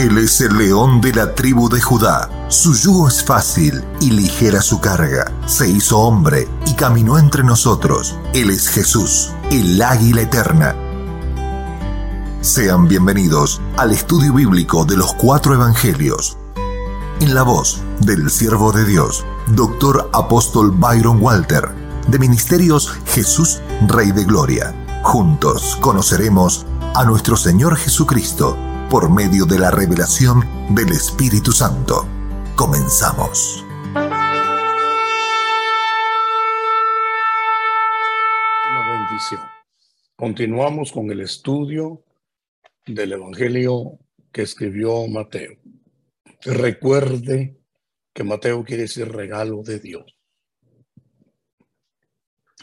Él es el león de la tribu de Judá. Su yugo es fácil y ligera su carga. Se hizo hombre y caminó entre nosotros. Él es Jesús, el águila eterna. Sean bienvenidos al estudio bíblico de los cuatro evangelios. En la voz del siervo de Dios, Doctor Apóstol Byron Walter, de Ministerios Jesús, Rey de Gloria. Juntos conoceremos a nuestro Señor Jesucristo por medio de la revelación del Espíritu Santo. Comenzamos. Una bendición. Continuamos con el estudio del Evangelio que escribió Mateo. Recuerde que Mateo quiere decir regalo de Dios.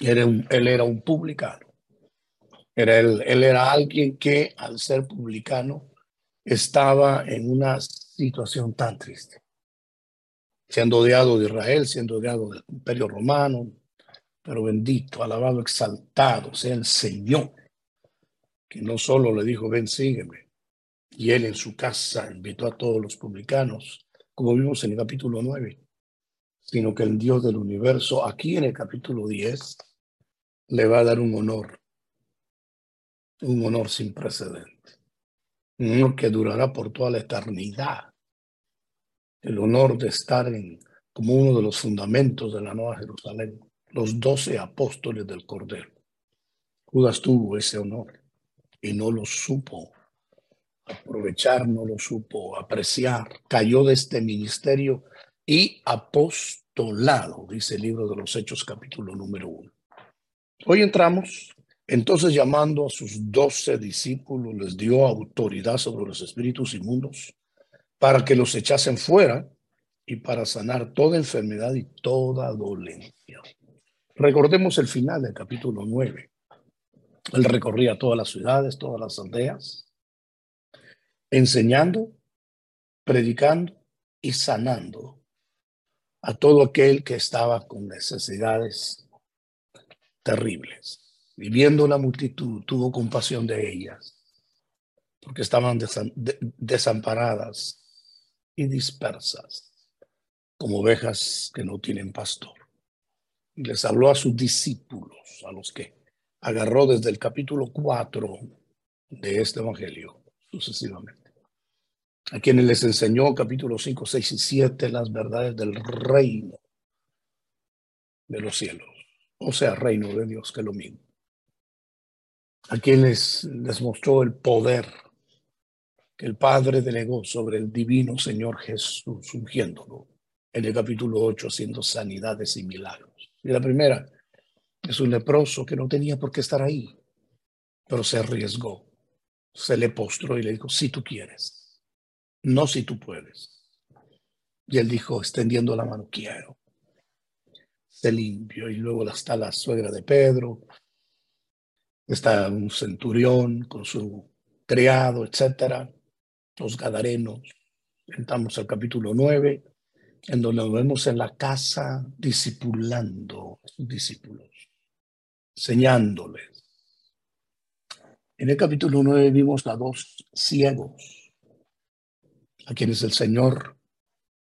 Él era un publicano. Era él, él era alguien que al ser publicano estaba en una situación tan triste, siendo odiado de Israel, siendo odiado del imperio romano, pero bendito, alabado, exaltado sea el Señor, que no solo le dijo, ven, sígueme, y él en su casa invitó a todos los publicanos, como vimos en el capítulo 9, sino que el Dios del universo, aquí en el capítulo 10, le va a dar un honor, un honor sin precedentes que durará por toda la eternidad. El honor de estar en, como uno de los fundamentos de la Nueva Jerusalén, los doce apóstoles del Cordero. Judas tuvo ese honor y no lo supo aprovechar, no lo supo apreciar. Cayó de este ministerio y apostolado, dice el libro de los Hechos capítulo número uno. Hoy entramos entonces llamando a sus doce discípulos les dio autoridad sobre los espíritus inmundos para que los echasen fuera y para sanar toda enfermedad y toda dolencia. Recordemos el final del capítulo 9. Él recorría todas las ciudades, todas las aldeas, enseñando, predicando y sanando a todo aquel que estaba con necesidades terribles y viendo la multitud tuvo compasión de ellas, porque estaban desamparadas y dispersas, como ovejas que no tienen pastor. Y les habló a sus discípulos, a los que agarró desde el capítulo 4 de este Evangelio, sucesivamente, a quienes les enseñó capítulo 5, 6 y 7 las verdades del reino de los cielos, o sea, reino de Dios, que es lo mismo a quienes les mostró el poder que el Padre delegó sobre el divino Señor Jesús, ungiéndolo en el capítulo 8, haciendo sanidades y milagros. Y la primera es un leproso que no tenía por qué estar ahí, pero se arriesgó, se le postró y le dijo, si tú quieres, no si tú puedes. Y él dijo, extendiendo la mano, quiero. Se limpió y luego está la suegra de Pedro, está un centurión con su criado, etcétera, los gadarenos. Entramos al capítulo 9, en donde nos vemos en la casa discipulando a sus discípulos, enseñándoles. En el capítulo 9 vimos a dos ciegos, a quienes el Señor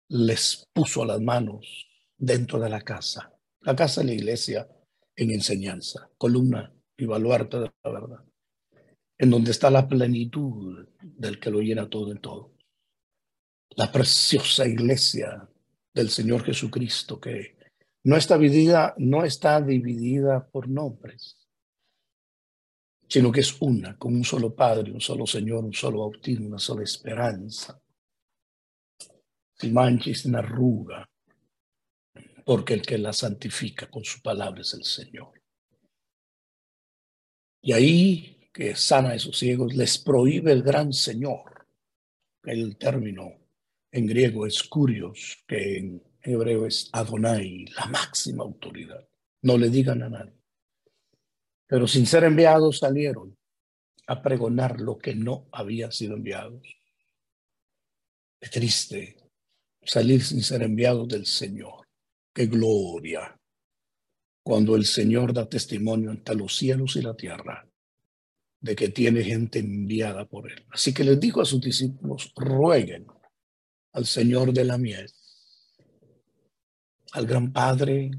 les puso las manos dentro de la casa, la casa de la iglesia en enseñanza, columna y baluarte de la verdad, en donde está la plenitud del que lo llena todo en todo. La preciosa iglesia del Señor Jesucristo que no está dividida, no está dividida por nombres, sino que es una, con un solo Padre, un solo Señor, un solo bautismo, una sola esperanza, sin mancha y arruga, porque el que la santifica con su palabra es el Señor. Y ahí que sana a esos ciegos, les prohíbe el gran Señor. El término en griego es curios, que en hebreo es Adonai, la máxima autoridad. No le digan a nadie. Pero sin ser enviados salieron a pregonar lo que no había sido enviados. Es triste salir sin ser enviados del Señor. Qué gloria cuando el Señor da testimonio ante los cielos y la tierra de que tiene gente enviada por él. Así que les dijo a sus discípulos, rueguen al Señor de la miel, al gran Padre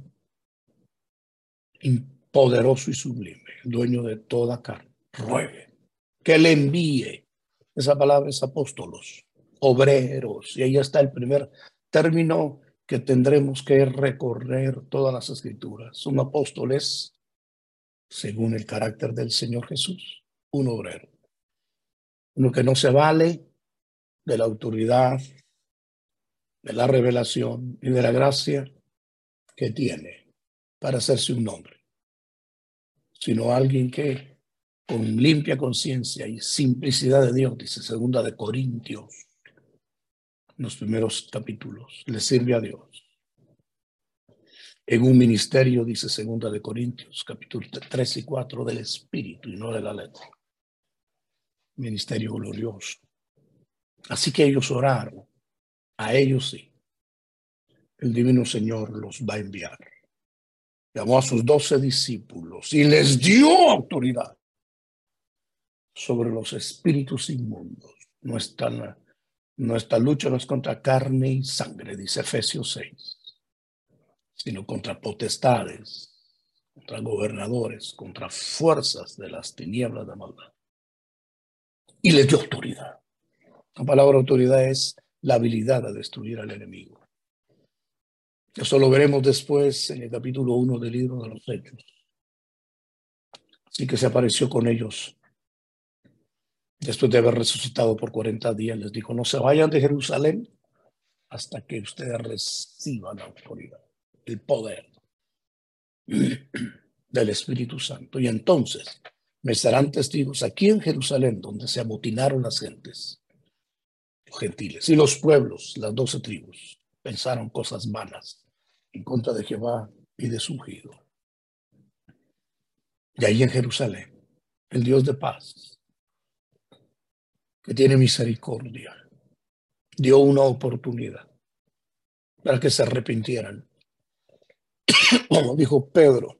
poderoso y sublime, dueño de toda carne, rueguen que le envíe. Esa palabra es apóstolos, obreros, y ahí está el primer término que tendremos que recorrer todas las escrituras. Un apóstol es, según el carácter del Señor Jesús, un obrero. Uno que no se vale de la autoridad, de la revelación y de la gracia que tiene para hacerse un nombre, sino alguien que con limpia conciencia y simplicidad de Dios, dice segunda de Corintios, los primeros capítulos, le sirve a Dios. En un ministerio, dice segunda de Corintios, capítulo 3 y 4, del Espíritu y no de la letra. Ministerio glorioso. Así que ellos oraron, a ellos sí. El divino Señor los va a enviar. Llamó a sus doce discípulos y les dio autoridad sobre los espíritus inmundos. Nuestra, nuestra lucha no es contra carne y sangre, dice Efesios 6, sino contra potestades, contra gobernadores, contra fuerzas de las tinieblas de maldad. Y les dio autoridad. La palabra autoridad es la habilidad de destruir al enemigo. Eso lo veremos después en el capítulo 1 del libro de los Hechos. Así que se apareció con ellos después de haber resucitado por 40 días, les dijo, no se vayan de Jerusalén hasta que ustedes reciban la autoridad, el poder del Espíritu Santo. Y entonces me serán testigos aquí en Jerusalén, donde se amotinaron las gentes, los gentiles y los pueblos, las doce tribus, pensaron cosas vanas en contra de Jehová y de su ungido. Y ahí en Jerusalén, el Dios de paz, que tiene misericordia, dio una oportunidad para que se arrepintieran. Como dijo Pedro,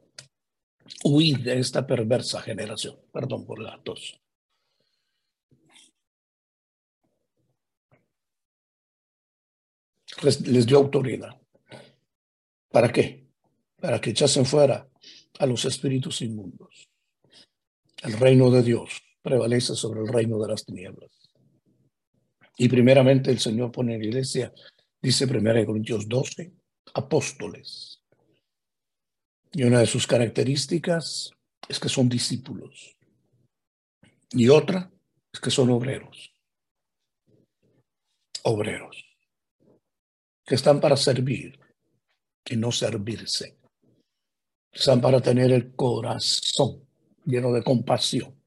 huid de esta perversa generación. Perdón por la tos. Les dio autoridad. ¿Para qué? Para que echasen fuera a los espíritus inmundos. El reino de Dios prevalece sobre el reino de las tinieblas. Y primeramente el Señor pone en la iglesia, dice 1 Corintios 12, apóstoles. Y una de sus características es que son discípulos. Y otra es que son obreros. Obreros. Que están para servir y no servirse. Están para tener el corazón lleno de compasión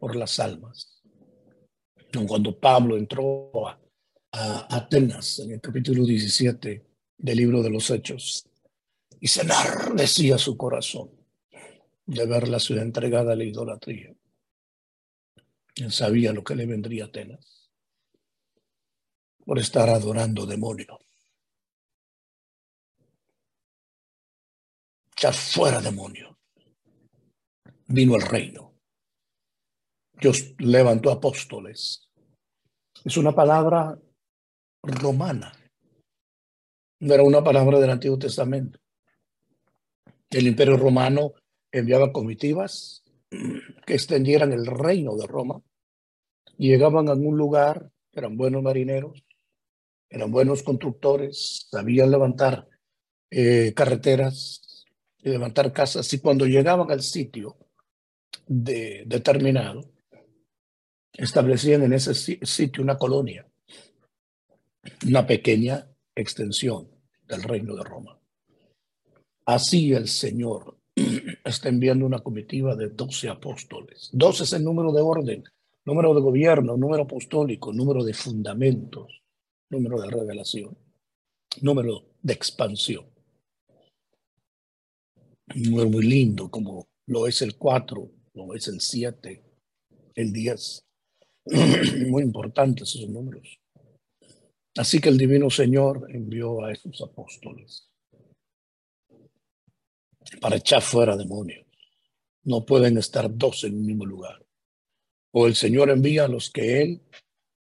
por las almas. Cuando Pablo entró a, Atenas en el capítulo 17 del libro de los Hechos y se enardecía su corazón de ver la ciudad entregada a la idolatría. Él sabía lo que le vendría a Atenas por estar adorando demonios. Ya fuera demonio. Vino el reino. Dios levantó apóstoles. Es una palabra romana. No era una palabra del Antiguo Testamento. El imperio romano enviaba comitivas que extendieran el reino de Roma. Llegaban a algún lugar, eran buenos marineros, eran buenos constructores, sabían levantar eh, carreteras y levantar casas. Y cuando llegaban al sitio de, determinado, establecían en ese sitio una colonia, una pequeña extensión del reino de Roma. Así el Señor está enviando una comitiva de doce apóstoles. Doce es el número de orden, número de gobierno, número apostólico, número de fundamentos, número de revelación, número de expansión. Número muy lindo como lo es el cuatro, lo es el siete, el diez. Muy importantes esos números. Así que el Divino Señor envió a esos apóstoles para echar fuera demonios. No pueden estar dos en un mismo lugar. O el Señor envía a los que Él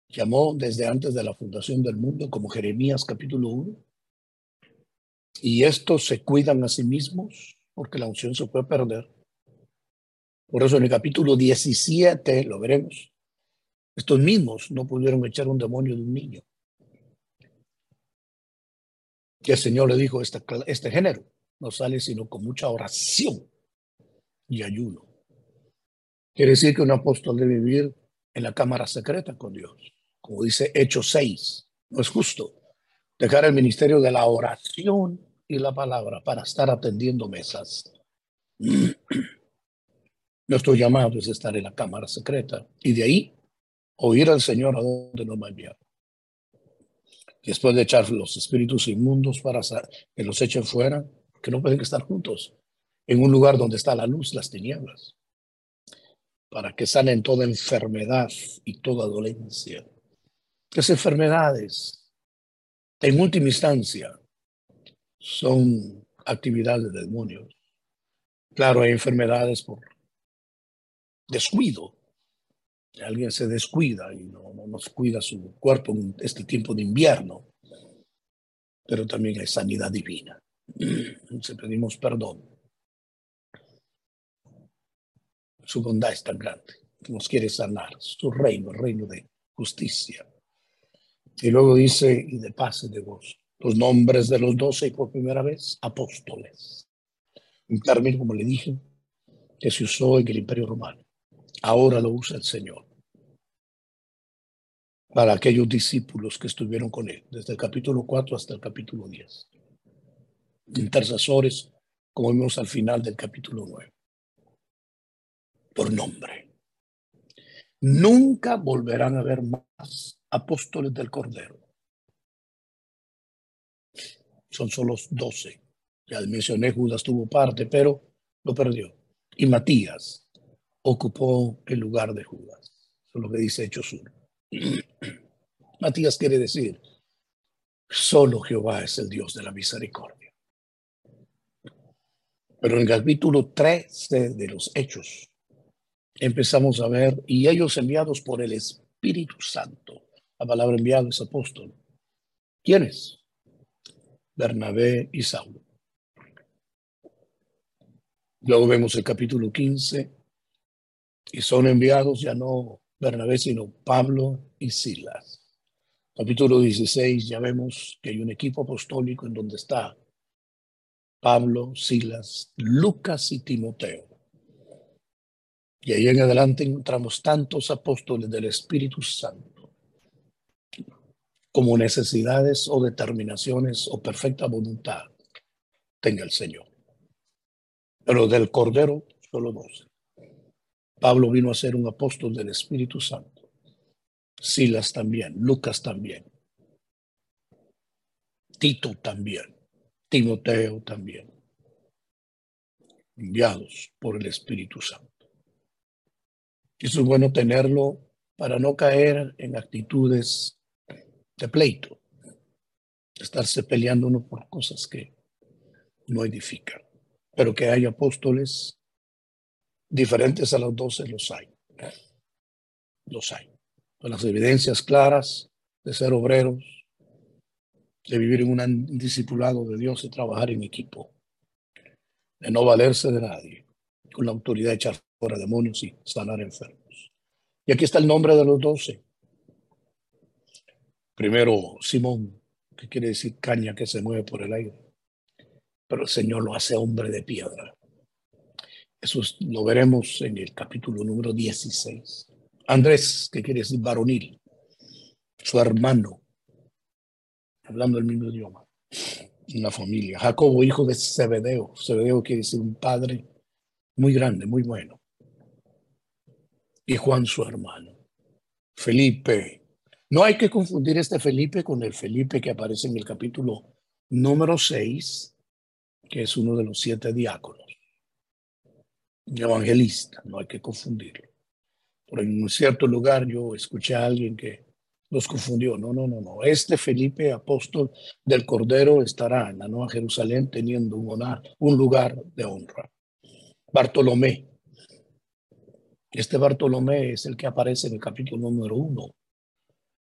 llamó desde antes de la fundación del mundo, como Jeremías capítulo 1. Y estos se cuidan a sí mismos porque la unción se puede perder. Por eso en el capítulo 17, lo veremos, estos mismos no pudieron echar un demonio de un niño. Que el Señor le dijo, este, este género no sale sino con mucha oración y ayuno. Quiere decir que un apóstol debe vivir en la cámara secreta con Dios, como dice Hechos 6. No es justo dejar el ministerio de la oración y la palabra para estar atendiendo mesas. Nuestro llamado es estar en la cámara secreta y de ahí oír al Señor a donde nos va a enviar. Después de echar los espíritus inmundos para que los echen fuera, que no pueden estar juntos en un lugar donde está la luz, las tinieblas, para que sanen toda enfermedad y toda dolencia. Las enfermedades, en última instancia, son actividades de demonios. Claro, hay enfermedades por descuido. Alguien se descuida y no, no nos cuida su cuerpo en este tiempo de invierno, pero también hay sanidad divina. Se pedimos perdón. Su bondad es tan grande. Nos quiere sanar. Su reino, el reino de justicia. Y luego dice, y de paz y de gozo. Los nombres de los doce y por primera vez, apóstoles. Un término, como le dije, que se usó en el Imperio Romano. Ahora lo usa el Señor para aquellos discípulos que estuvieron con él, desde el capítulo 4 hasta el capítulo 10 intercesores, como vimos al final del capítulo 9. Por nombre. Nunca volverán a haber más apóstoles del Cordero. Son solo doce. Ya mencioné, Judas tuvo parte, pero lo perdió. Y Matías ocupó el lugar de Judas. Eso es lo que dice Hechos 1. Matías quiere decir, solo Jehová es el Dios de la misericordia. Pero en el capítulo 13 de los Hechos empezamos a ver, y ellos enviados por el Espíritu Santo, la palabra enviado es apóstol. ¿Quiénes? Bernabé y Saulo. Luego vemos el capítulo 15 y son enviados ya no Bernabé, sino Pablo y Silas. Capítulo 16 ya vemos que hay un equipo apostólico en donde está Pablo, Silas, Lucas y Timoteo. Y ahí en adelante encontramos tantos apóstoles del Espíritu Santo como necesidades o determinaciones o perfecta voluntad tenga el Señor. Pero del Cordero, solo dos. Pablo vino a ser un apóstol del Espíritu Santo. Silas también, Lucas también. Tito también. Timoteo también, enviados por el Espíritu Santo. Eso es bueno tenerlo para no caer en actitudes de pleito, estarse peleando uno por cosas que no edifican, pero que hay apóstoles diferentes a los doce, los hay. Los hay. Con las evidencias claras de ser obreros, de vivir en un discipulado de Dios y trabajar en equipo, de no valerse de nadie, con la autoridad de echar fuera demonios y sanar enfermos. Y aquí está el nombre de los doce. Primero, Simón, que quiere decir caña que se mueve por el aire. Pero el Señor lo hace hombre de piedra. Eso lo veremos en el capítulo número 16. Andrés, que quiere decir varonil, su hermano, hablando el mismo idioma, una familia. Jacobo, hijo de Zebedeo. Zebedeo quiere decir un padre muy grande, muy bueno. Y Juan, su hermano. Felipe. No hay que confundir este Felipe con el Felipe que aparece en el capítulo número 6, que es uno de los siete diáconos. Evangelista, no hay que confundirlo. Por en un cierto lugar yo escuché a alguien que los confundió. No, no, no, no. Este Felipe, apóstol del Cordero, estará en la Nueva Jerusalén teniendo un, un lugar de honra. Bartolomé, Este Bartolomé es el que aparece en el capítulo número uno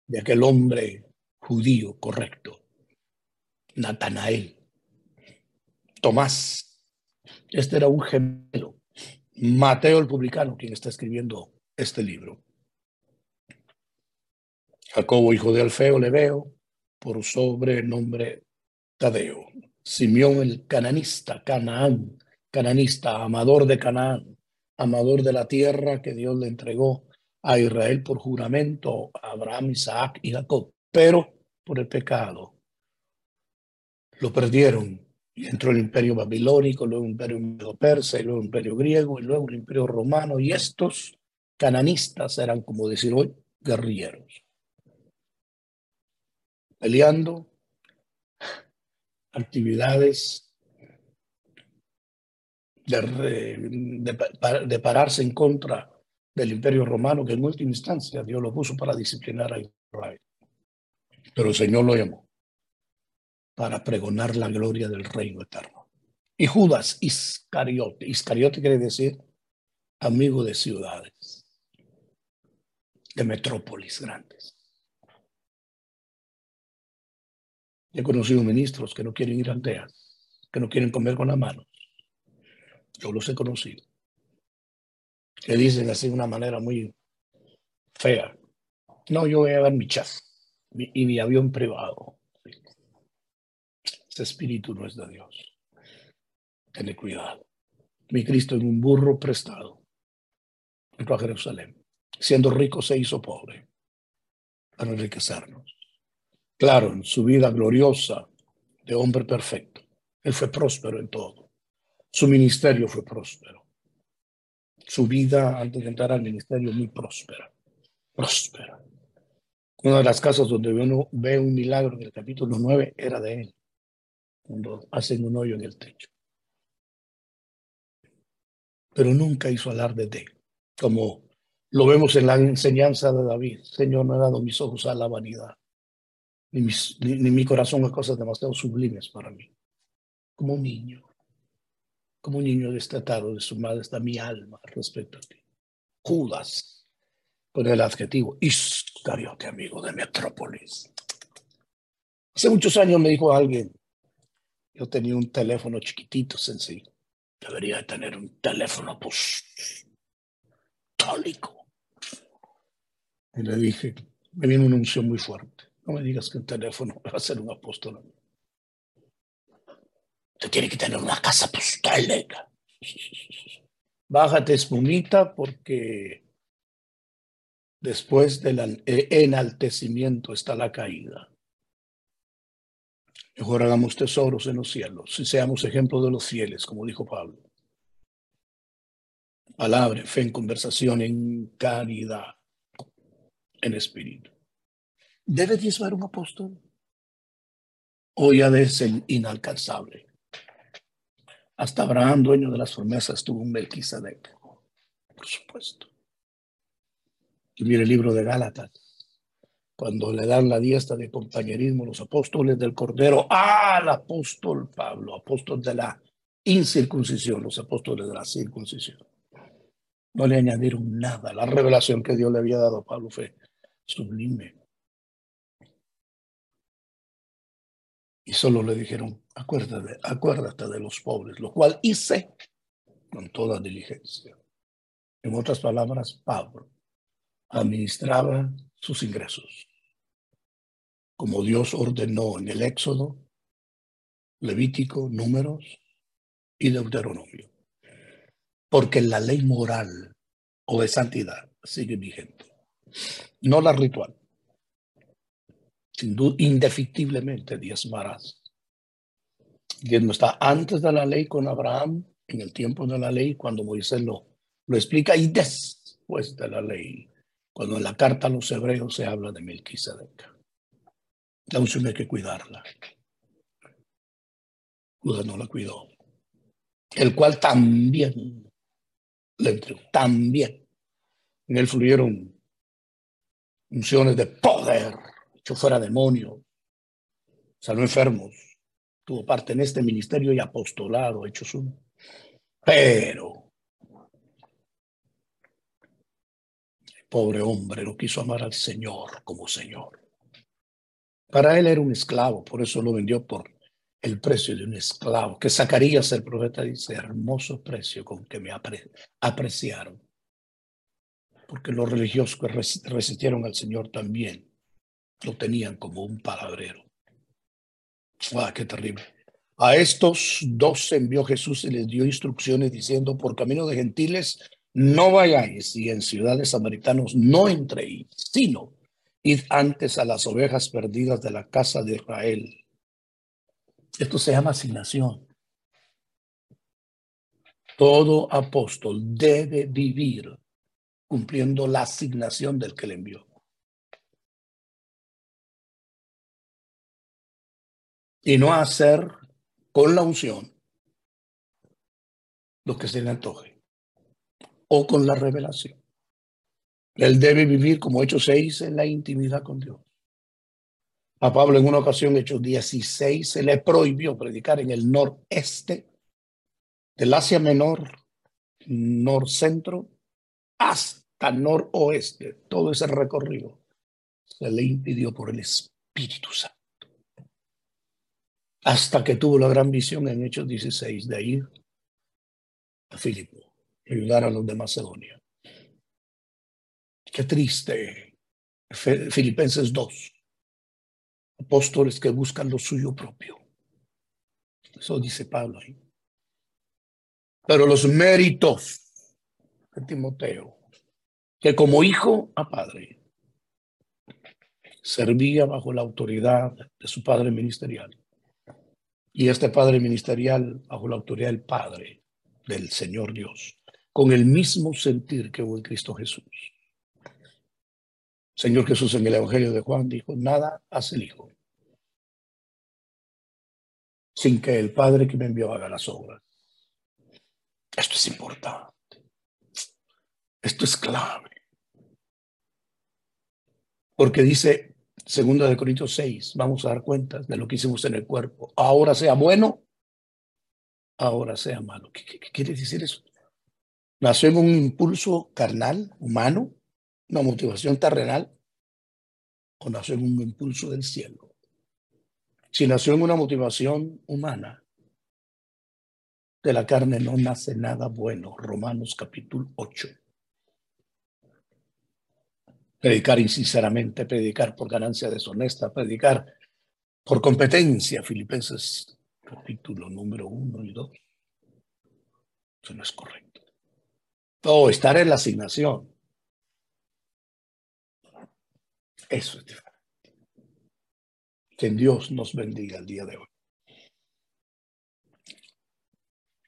de aquel hombre judío correcto, Natanael, Tomás. Este era un gemelo, Mateo el publicano, quien está escribiendo este libro. Jacobo, hijo de Alfeo, le veo por sobrenombre Tadeo. Simeón el cananista, Canaán, cananista, amador de Canaán, amador de la tierra que Dios le entregó a Israel por juramento, Abraham, Isaac y Jacob, pero por el pecado lo perdieron entró el imperio babilónico, luego el imperio persa, y luego el imperio griego, y luego el imperio romano, y estos cananistas eran, como decir hoy, guerrilleros, peleando actividades de, de, pararse en contra del imperio romano, que en última instancia Dios lo puso para disciplinar a Israel. Pero el Señor lo llamó para pregonar la gloria del reino eterno. Y Judas Iscariote, Iscariote quiere decir amigo de ciudades, de metrópolis grandes. He conocido ministros que no quieren ir a aldeas, que no quieren comer con las manos. Yo los he conocido. Que dicen así de una manera muy fea. No, yo voy a ver mi chat y mi avión privado. Ese espíritu no es de Dios. Ten cuidado. Mi Cristo en un burro prestado entró a Jerusalén. Siendo rico se hizo pobre para enriquecernos. Claro, en su vida gloriosa de hombre perfecto, él fue próspero en todo. Su ministerio fue próspero. Su vida antes de entrar al ministerio muy próspera. Próspera. Una de las casas donde uno ve un milagro en el capítulo 9 era de él, cuando hacen un hoyo en el techo. Pero nunca hizo alarde de como lo vemos en la enseñanza de David. Señor, me ha dado mis ojos a la vanidad ni, mi corazón a cosas demasiado sublimes para mí. Como un niño, como un niño destatado de su madre está mi alma respecto a ti. Judas, con el adjetivo Iscariote, amigo de Metrópolis. Hace muchos años me dijo alguien, yo tenía un teléfono chiquitito, sencillo. Debería tener un teléfono apostólico. Y le dije, me viene una unción muy fuerte. No me digas que el teléfono va a ser un apóstol. Usted tiene que tener una casa apostólica. Bájate, espumita, porque después del enaltecimiento está la caída. Mejor hagamos tesoros en los cielos y seamos ejemplo de los fieles, como dijo Pablo. Palabra, fe en conversación, en caridad, en espíritu. ¿Debe diezmar un apóstol? ¿O ya es el inalcanzable? Hasta Abraham, dueño de las promesas, tuvo un Melquisedec, por supuesto. Y mire el libro de Gálatas, cuando le dan la diestra de compañerismo los apóstoles del Cordero al apóstol Pablo, apóstol de la incircuncisión, los apóstoles de la circuncisión. No le añadieron nada. La revelación que Dios le había dado a Pablo fue sublime. Y solo le dijeron, acuérdate, acuérdate de los pobres, lo cual hice con toda diligencia. En otras palabras, Pablo administraba sus ingresos, como Dios ordenó en el Éxodo, Levítico, Números y Deuteronomio. Porque la ley moral o de santidad sigue vigente, no la ritual sin duda, indefectiblemente diezmarás. Diezmo está antes de la ley con Abraham, en el tiempo de la ley, cuando Moisés lo, lo explica, y después de la ley, cuando en la carta a los hebreos se habla de Melquisedec. La hay que cuidarla. Judas no la cuidó. El cual también le entregó, también. En él fluyeron unciones de poder echó fuera demonio, sanó enfermos, tuvo parte en este ministerio y apostolado, hechos uno. Pero Pobre hombre, no quiso amar al Señor como Señor. Para él era un esclavo, por eso lo vendió por el precio de un esclavo, que Zacarías el profeta dice, hermoso precio con que me apreciaron. Porque los religiosos que resistieron al Señor también lo tenían como un palabrero. ¡Ah, qué terrible! A estos dos envió Jesús y les dio instrucciones diciendo, por camino de gentiles no vayáis y en ciudades samaritanos no entréis, sino id antes a las ovejas perdidas de la casa de Israel. Esto se llama asignación. Todo apóstol debe vivir cumpliendo la asignación del que le envió. Y no hacer con la unción lo que se le antoje o con la revelación. Él debe vivir como Hechos 6 en la intimidad con Dios. A Pablo en una ocasión, Hechos 16, se le prohibió predicar en el noreste del Asia Menor, norcentro, hasta noroeste. Todo ese recorrido se le impidió por el Espíritu Santo. Hasta que tuvo la gran visión en Hechos 16 de ir a Filipo, ayudar a los de Macedonia. Qué triste. Filipenses 2 apóstoles que buscan lo suyo propio. Eso dice Pablo ahí. Pero los méritos de Timoteo, que como hijo a padre, servía bajo la autoridad de su padre ministerial. Y este padre ministerial bajo la autoridad del Padre, del Señor Dios, con el mismo sentir que hubo en Cristo Jesús. Señor Jesús en el Evangelio de Juan dijo, nada hace el Hijo sin que el Padre que me envió haga las obras. Esto es importante. Esto es clave. Porque dice, segunda de Corintios 6, vamos a dar cuenta de lo que hicimos en el cuerpo. Ahora sea bueno, ahora sea malo. ¿Qué, qué quiere decir eso? Nació en un impulso carnal, humano, una motivación terrenal, o nació en un impulso del cielo. Si nació en una motivación humana, de la carne no nace nada bueno. Romanos capítulo 8. Predicar insinceramente, predicar por ganancia deshonesta, predicar por competencia. Filipenses capítulo número 1 y 2. Eso no es correcto. O estar en la asignación. Eso es diferente. Que Dios nos bendiga el día de hoy.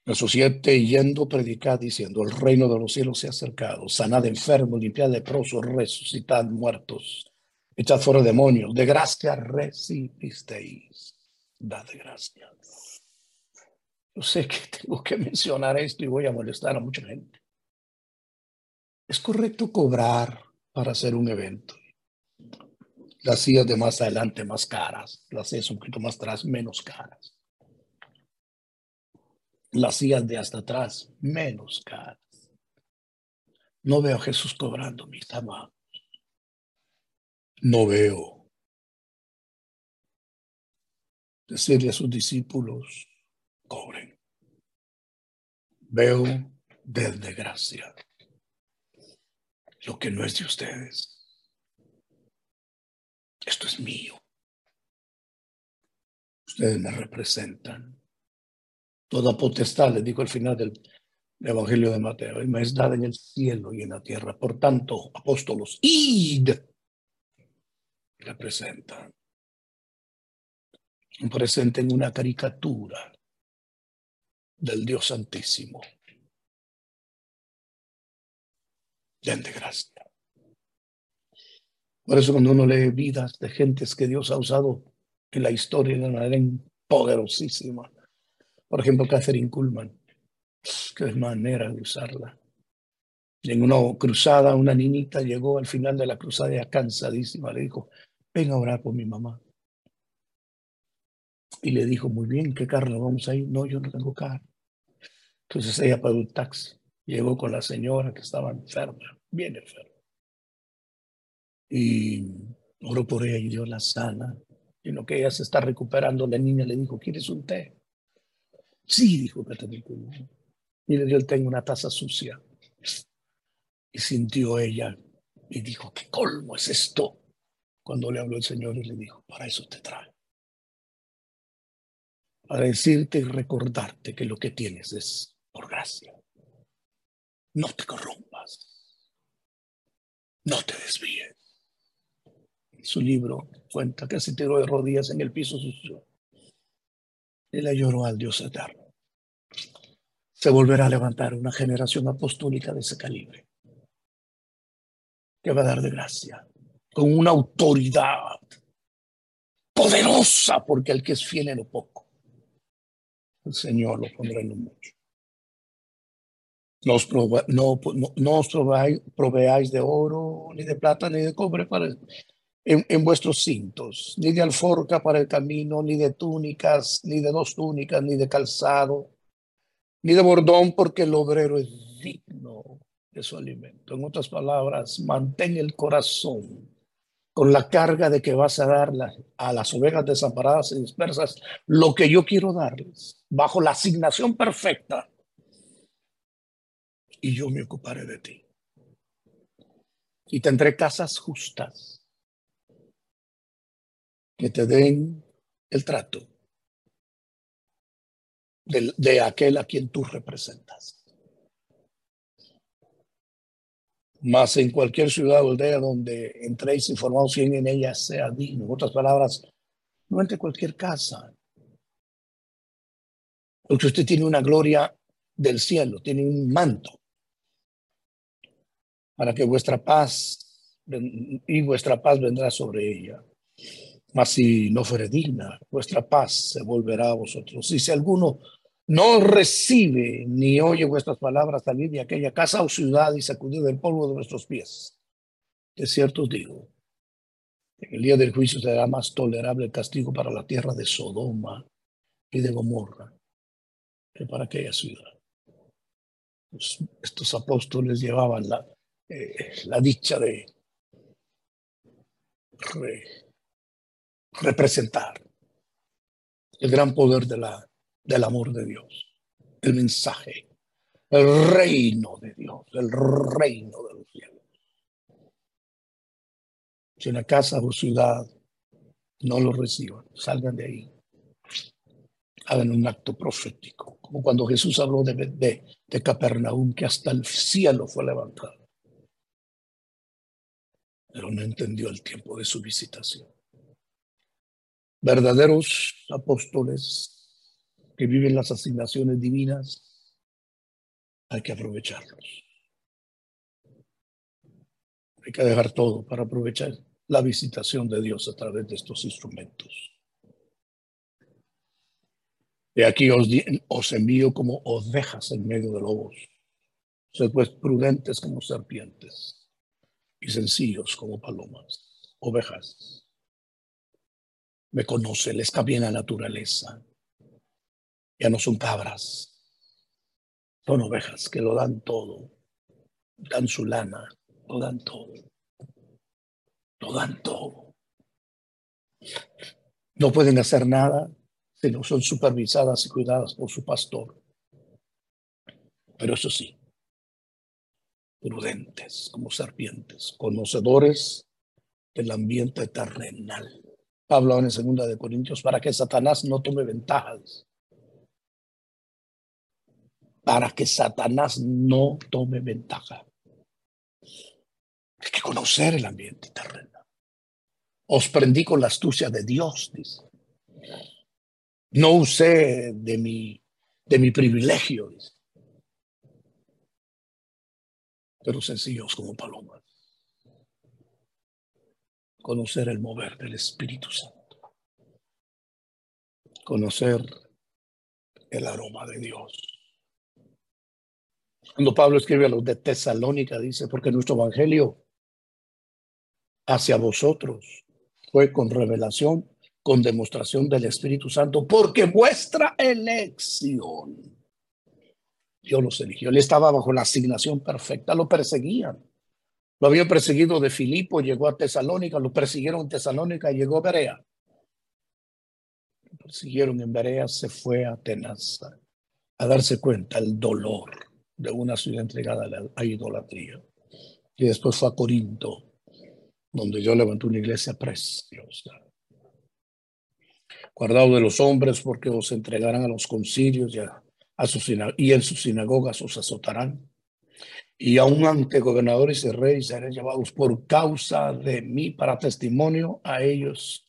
Verso 7, yendo predicar diciendo, el reino de los cielos se ha acercado, sanad enfermos, limpiad leprosos, resucitad muertos, echad fuera demonios, de gracia recibisteis, dad de gracia. Yo sé que tengo que mencionar esto y voy a molestar a mucha gente. Es correcto cobrar para hacer un evento las sillas de más adelante más caras, las sillas un poquito más atrás menos caras. Las sillas de hasta atrás menos caras. No veo a Jesús cobrando, mis amados. No veo. Decirle a sus discípulos, cobren. Veo desde gracia lo que no es de ustedes esto es mío. Ustedes me representan. Toda potestad, les digo al final del Evangelio de Mateo, me es dada en el cielo y en la tierra. Por tanto, apóstolos, id, representan. Presenten una caricatura del Dios Santísimo. Den de gracia. Por eso cuando uno lee vidas de gentes que Dios ha usado en la historia de una manera poderosísima, por ejemplo, Catherine Kuhlman, qué manera de usarla. En una cruzada, una niñita llegó al final de la cruzada ya cansadísima, le dijo, ven a orar por mi mamá. Y le dijo, muy bien, ¿qué carro vamos a ir? No, yo no tengo carro. Entonces ella pagó un taxi, llegó con la señora que estaba enferma, bien enferma. Y oró por ella y Dios la sana. Y lo que ella se está recuperando, la niña le dijo, ¿quieres un té? Sí, dijo Caterina. Y le dio el té en una taza sucia. Y sintió ella y dijo, ¿qué colmo es esto? Cuando le habló el Señor y le dijo, para eso te trae para decirte y recordarte que lo que tienes es por gracia. No te corrompas. No te desvíes. Su libro cuenta que se tiró de rodillas en el piso sucio y le lloró al Dios eterno. Se volverá a levantar una generación apostólica de ese calibre que va a dar de gracia con una autoridad poderosa porque el que es fiel en lo poco el Señor lo pondrá en lo mucho. No os, no, no, os proveáis, de oro, ni de plata, ni de cobre para, en, en, vuestros cintos, ni de alforca para el camino, ni de túnicas, ni de dos túnicas, ni de calzado, ni de bordón, porque el obrero es digno de su alimento. En otras palabras, mantén el corazón con la carga de que vas a dar a las ovejas desamparadas y dispersas lo que yo quiero darles, bajo la asignación perfecta. Y yo me ocuparé de ti. Y tendré casas justas que te den el trato de, de aquel a quien tú representas. Más en cualquier ciudad o aldea donde entréis informados quien en ella sea digno. En otras palabras, no entre cualquier casa. Porque usted tiene una gloria del cielo, tiene un manto para que vuestra paz y vuestra paz vendrá sobre ella. Mas si no fuere digna, vuestra paz se volverá a vosotros. Y si alguno no recibe ni oye vuestras palabras, salir de aquella casa o ciudad y sacudir el polvo de nuestros pies. De cierto os digo, en el día del juicio será más tolerable el castigo para la tierra de Sodoma y de Gomorra que para aquella ciudad. Pues, estos apóstoles llevaban la, eh, la dicha de representar el gran poder de la del amor de Dios, el mensaje, el reino de Dios, el reino de los cielos. Si una casa o ciudad no lo reciban, salgan de ahí. Hagan un acto profético, como cuando Jesús habló de, de, de Capernaum, que hasta el cielo fue levantado. Pero no entendió el tiempo de su visitación. Verdaderos apóstoles que viven las asignaciones divinas, hay que aprovecharlos. Hay que dejar todo para aprovechar la visitación de Dios a través de estos instrumentos. Y aquí os, os envío como ovejas en medio de lobos. Sed pues prudentes como serpientes y sencillos como palomas, ovejas. Me conoce, les cambia la naturaleza. Ya no son cabras, son ovejas que lo dan todo, dan su lana, lo dan todo, lo dan todo. No pueden hacer nada si no son supervisadas y cuidadas por su pastor. Pero eso sí, prudentes como serpientes, conocedores del ambiente terrenal. Pablo en segunda de Corintios para que Satanás no tome ventajas para que Satanás no tome ventaja. Hay que conocer el ambiente terreno. Os prendí con la astucia de Dios, dice. No usé de mi, de mi privilegio, dice. Pero sencillos como palomas. Conocer el mover del Espíritu Santo. Conocer el aroma de Dios cuando Pablo escribe a los de Tesalónica, dice, porque nuestro evangelio hacia vosotros fue con revelación, con demostración del Espíritu Santo, porque vuestra elección, Dios los eligió. Él estaba bajo la asignación perfecta, lo perseguían, Lo habían perseguido de Filipo, llegó a Tesalónica, lo persiguieron en Tesalónica, llegó a Berea. Lo persiguieron en Berea, se fue a Atenas a darse cuenta el dolor de una ciudad entregada a la idolatría. Y después fue a Corinto, donde yo levanté una iglesia preciosa. Guardado de los hombres porque os entregarán a los concilios y, a, y en sus sinagogas os azotarán y aún ante gobernadores y reyes serán llevados por causa de mí para testimonio a ellos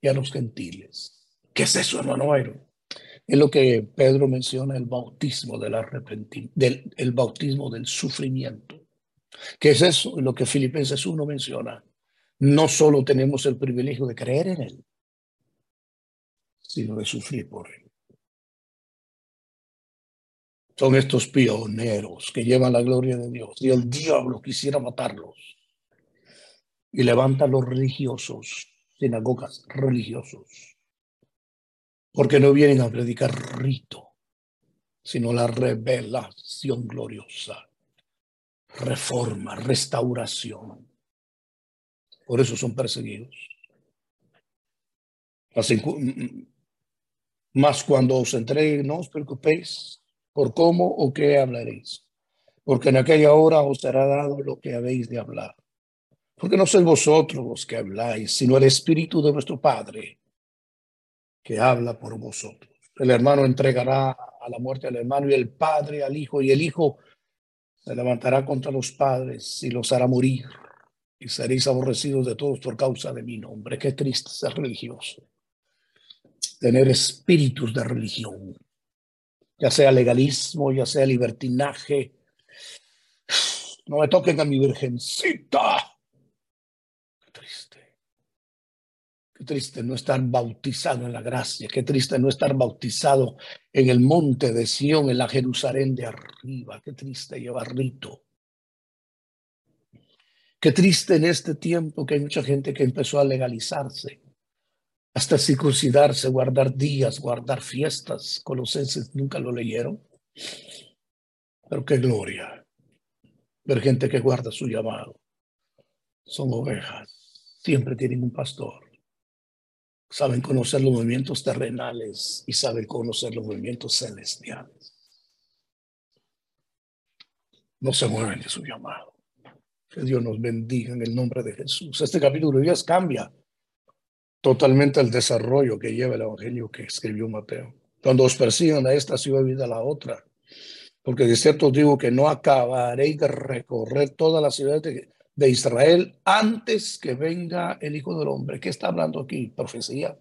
y a los gentiles. ¿Qué es eso, hermano Es lo que Pedro menciona, el bautismo del arrepentimiento, del el bautismo del sufrimiento. ¿Qué es eso? Lo que Filipenses 1 menciona. No solo tenemos el privilegio de creer en Él, sino de sufrir por Él. Son estos pioneros que llevan la gloria de Dios y el diablo quisiera matarlos. Y levanta los religiosos, sinagogas religiosos, porque no vienen a predicar rito, sino la revelación gloriosa, reforma, restauración. Por eso son perseguidos. Más cuando os entreguen, no os preocupéis por cómo o qué hablaréis, porque en aquella hora os será dado lo que habéis de hablar. Porque no sois vosotros los que habláis, sino el Espíritu de vuestro Padre que habla por vosotros. El hermano entregará a la muerte al hermano y el padre al hijo, y el hijo se levantará contra los padres y los hará morir, y seréis aborrecidos de todos por causa de mi nombre. Qué triste ser religioso. Tener espíritus de religión ya sea legalismo, ya sea libertinaje. No me toquen a mi virgencita. Qué triste. Qué triste no estar bautizado en la gracia. Qué triste no estar bautizado en el monte de Sión, en la Jerusalén de arriba. Qué triste llevar rito. Qué triste en este tiempo que hay mucha gente que empezó a legalizarse hasta circuncidarse, guardar días, guardar fiestas. Colosenses nunca lo leyeron. Pero qué gloria ver gente que guarda su llamado. Son ovejas, siempre tienen un pastor. Saben conocer los movimientos terrenales y saben conocer los movimientos celestiales. No se mueven de su llamado. Que Dios nos bendiga en el nombre de Jesús. Este capítulo 10 cambia totalmente el desarrollo que lleva el Evangelio que escribió Mateo. Cuando os persigan a esta ciudad, vida a la otra. Porque de cierto os digo que no acabaréis de recorrer toda la ciudad de, Israel antes que venga el Hijo del Hombre. ¿Qué está hablando aquí? Profecía.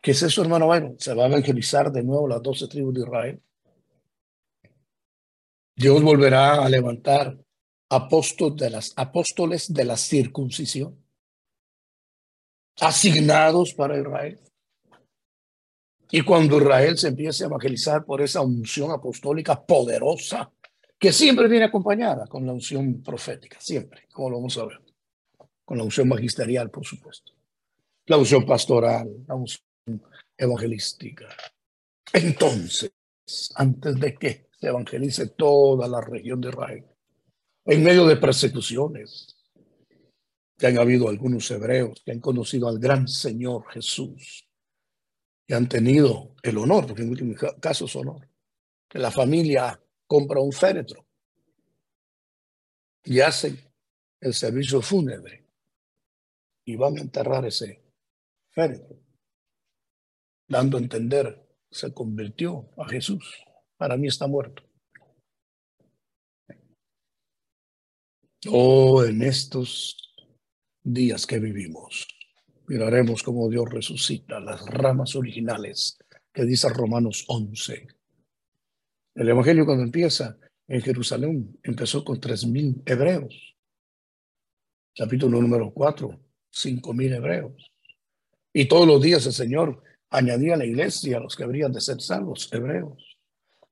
¿Qué es eso, hermano? Bueno, se va a evangelizar de nuevo las doce tribus de Israel. Dios volverá a levantar apóstoles de las, apóstoles de la circuncisión asignados para Israel. Y cuando Israel se empiece a evangelizar por esa unción apostólica poderosa, que siempre viene acompañada con la unción profética, siempre, como lo vamos a ver, con la unción magisterial, por supuesto, la unción pastoral, la unción evangelística. Entonces, antes de que se evangelice toda la región de Israel, en medio de persecuciones, que han habido algunos hebreos que han conocido al gran Señor Jesús y han tenido el honor, porque en último caso es honor, que la familia compra un féretro y hacen el servicio fúnebre y van a enterrar ese féretro, dando a entender se convirtió a Jesús. Para mí está muerto. Oh, en estos días que vivimos. Miraremos cómo Dios resucita las ramas originales que dice Romanos 11. El Evangelio cuando empieza en Jerusalén empezó con tres mil hebreos. Capítulo número 4, cinco mil hebreos. Y todos los días el Señor añadía a la iglesia los que habrían de ser salvos, hebreos.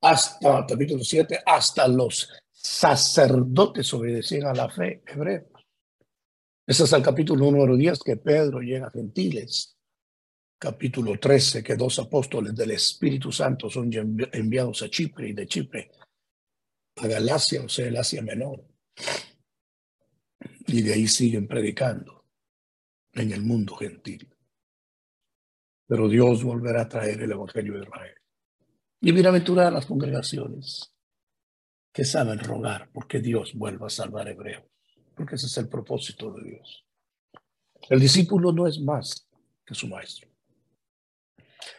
Hasta, capítulo 7, hasta los sacerdotes obedecían a la fe, hebreos. Ese es el capítulo número 10 que Pedro llega a gentiles. Capítulo 13 que dos apóstoles del Espíritu Santo son enviados a Chipre y de Chipre a Galacia, o sea, el Asia Menor. Y de ahí siguen predicando en el mundo gentil. Pero Dios volverá a traer el Evangelio de Israel. Y bienaventuradas las congregaciones que saben rogar porque Dios vuelva a salvar hebreos, porque ese es el propósito de Dios. El discípulo no es más que su maestro,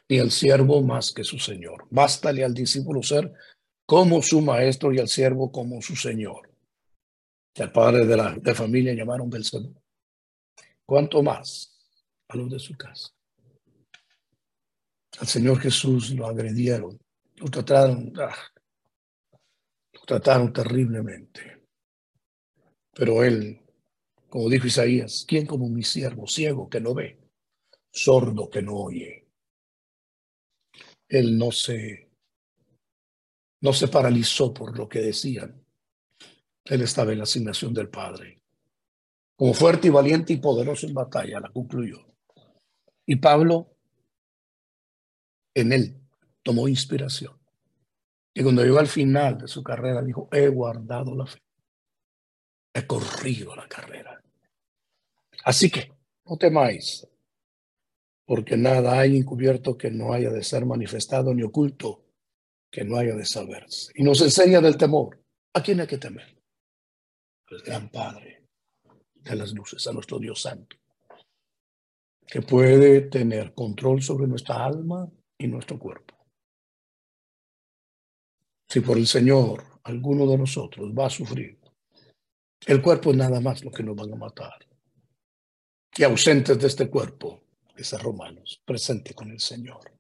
ni el siervo más que su señor. Bástale al discípulo ser como su maestro y al siervo como su señor. El padre de la de familia llamaron Belcebú. ¿Cuánto más a los de su casa? Al Señor Jesús lo agredieron, lo trataron, ah, lo trataron terriblemente. Pero él, como dijo Isaías, ¿quién como mi siervo, ciego que no ve, sordo que no oye? Él no se, no se paralizó por lo que decían. Él estaba en la asignación del Padre. Como fuerte y valiente y poderoso en batalla, la concluyó. Y Pablo en él tomó inspiración. Y cuando llegó al final de su carrera, dijo, he guardado la fe. He corrido la carrera. Así que, no temáis, porque nada hay encubierto que no haya de ser manifestado, ni oculto que no haya de saberse. Y nos enseña del temor. ¿A quién hay que temer? Al gran Padre de las luces, a nuestro Dios Santo, que puede tener control sobre nuestra alma y nuestro cuerpo. Si por el Señor alguno de nosotros va a sufrir, el cuerpo es nada más lo que nos van a matar. Y ausentes de este cuerpo, dice Romanos, presente con el Señor.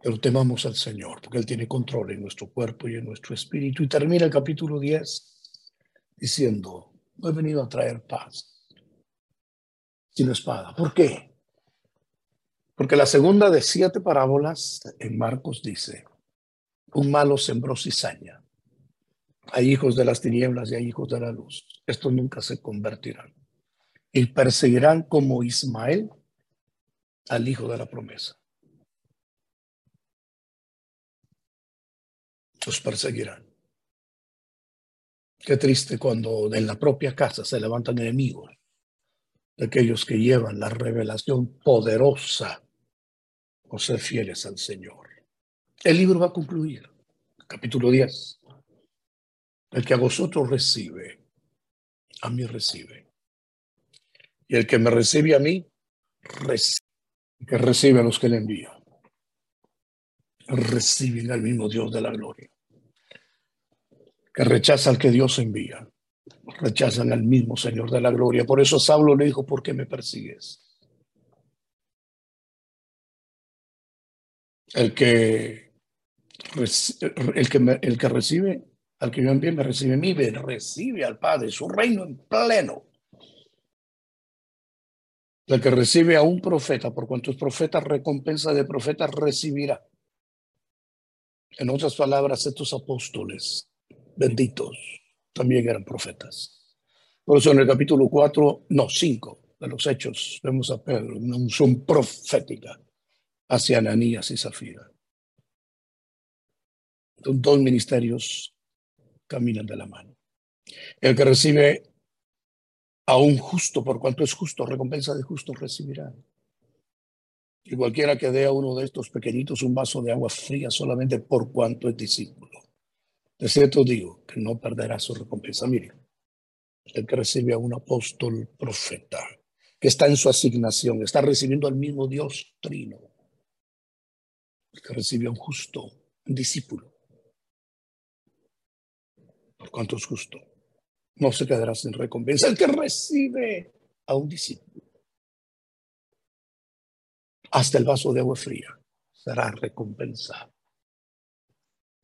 Pero temamos al Señor, porque Él tiene control en nuestro cuerpo y en nuestro espíritu. Y termina el capítulo 10 diciendo, no he venido a traer paz, sino espada. ¿Por qué? Porque la segunda de siete parábolas en Marcos dice, un malo sembró cizaña. Hay hijos de las tinieblas y hay hijos de la luz. Estos nunca se convertirán. Y perseguirán como Ismael al hijo de la promesa. Los perseguirán. Qué triste cuando en la propia casa se levantan enemigos de aquellos que llevan la revelación poderosa o ser fieles al Señor. El libro va a concluir, capítulo 10. El que a vosotros recibe, a mí recibe. Y el que me recibe a mí, recibe. que recibe a los que le envían. Reciben al mismo Dios de la gloria. Que rechaza al que Dios envía. Rechazan al mismo Señor de la gloria. Por eso Saulo le dijo, ¿por qué me persigues? El que, el que, el que recibe, al que yo envíe, me recibe a mí, recibe al Padre, su reino en pleno. El que recibe a un profeta, por cuanto es profeta, recompensa de profeta recibirá. En otras palabras, estos apóstoles benditos también eran profetas. Por eso en el capítulo 4, no, 5 de los Hechos, vemos a Pedro, una unción profética hacia Ananías y Zafira. Dos ministerios caminan de la mano. El que recibe a un justo, por cuanto es justo, recompensa de justo recibirá. Y cualquiera que dé a uno de estos pequeñitos un vaso de agua fría solamente por cuanto es discípulo. De cierto digo que no perderá su recompensa. Mire, el que recibe a un apóstol profeta, que está en su asignación, está recibiendo al mismo Dios trino que recibe a un justo, discípulo. Por cuanto es justo, no se quedará sin recompensa. El que recibe a un discípulo, hasta el vaso de agua fría, será recompensado.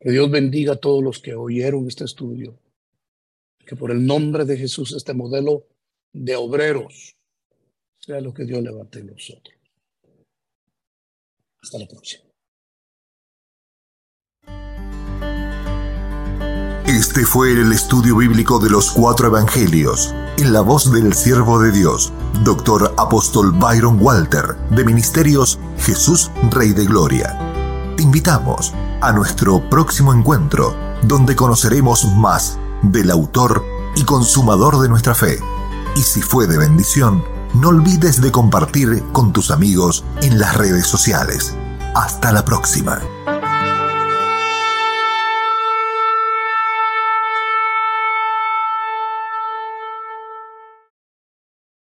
Que Dios bendiga a todos los que oyeron este estudio. Que por el nombre de Jesús este modelo de obreros sea lo que Dios levante en nosotros. Hasta la próxima. Este fue el estudio bíblico de los cuatro evangelios, en la voz del siervo de Dios, Doctor Apóstol Byron Walter, de Ministerios Jesús Rey de Gloria. Te invitamos a nuestro próximo encuentro donde conoceremos más del autor y consumador de nuestra fe. Y si fue de bendición, no olvides de compartir con tus amigos en las redes sociales. Hasta la próxima.